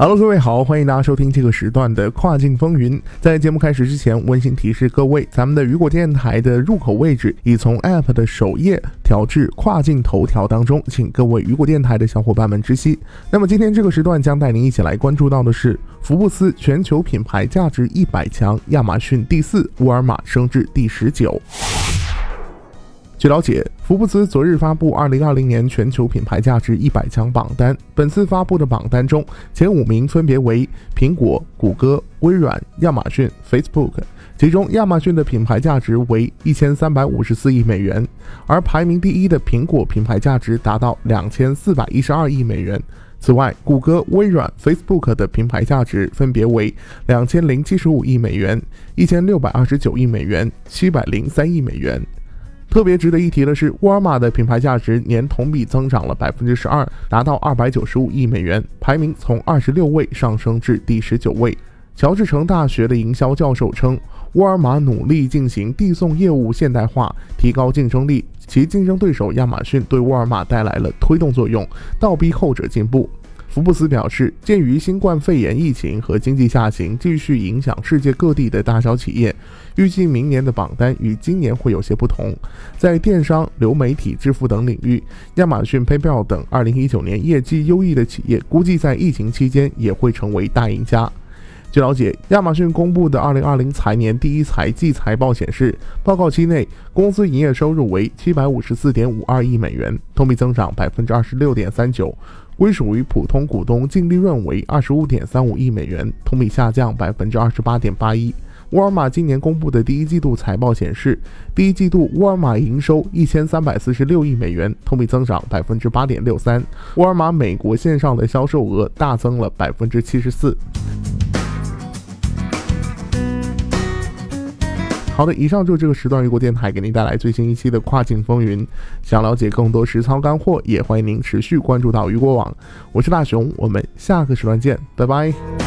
Hello，各位好，欢迎大家收听这个时段的跨境风云。在节目开始之前，温馨提示各位，咱们的雨果电台的入口位置已从 App 的首页调至跨境头条当中，请各位雨果电台的小伙伴们知悉。那么今天这个时段将带您一起来关注到的是，福布斯全球品牌价值一百强，亚马逊第四，沃尔玛升至第十九。据了解，福布斯昨日发布2020年全球品牌价值一百强榜单。本次发布的榜单中，前五名分别为苹果、谷歌、微软、亚马逊、Facebook。其中，亚马逊的品牌价值为一千三百五十四亿美元，而排名第一的苹果品牌价值达到两千四百一十二亿美元。此外，谷歌、微软、Facebook 的品牌价值分别为两千零七十五亿美元、一千六百二十九亿美元、七百零三亿美元。特别值得一提的是，沃尔玛的品牌价值年同比增长了百分之十二，达到二百九十五亿美元，排名从二十六位上升至第十九位。乔治城大学的营销教授称，沃尔玛努力进行递送业务现代化，提高竞争力，其竞争对手亚马逊对沃尔玛带来了推动作用，倒逼后者进步。福布斯表示，鉴于新冠肺炎疫情和经济下行继续影响世界各地的大小企业，预计明年的榜单与今年会有些不同。在电商、流媒体、支付等领域，亚马逊、PayPal 等2019年业绩优异的企业，估计在疫情期间也会成为大赢家。据了解，亚马逊公布的2020财年第一财季财报显示，报告期内公司营业收入为754.52亿美元，同比增长26.39%。归属于普通股东净利润为二十五点三五亿美元，同比下降百分之二十八点八一。沃尔玛今年公布的第一季度财报显示，第一季度沃尔玛营收一千三百四十六亿美元，同比增长百分之八点六三。沃尔玛美国线上的销售额大增了百分之七十四。好的，以上就是这个时段雨果电台给您带来最新一期的跨境风云。想了解更多实操干货，也欢迎您持续关注到雨果网。我是大熊，我们下个时段见，拜拜。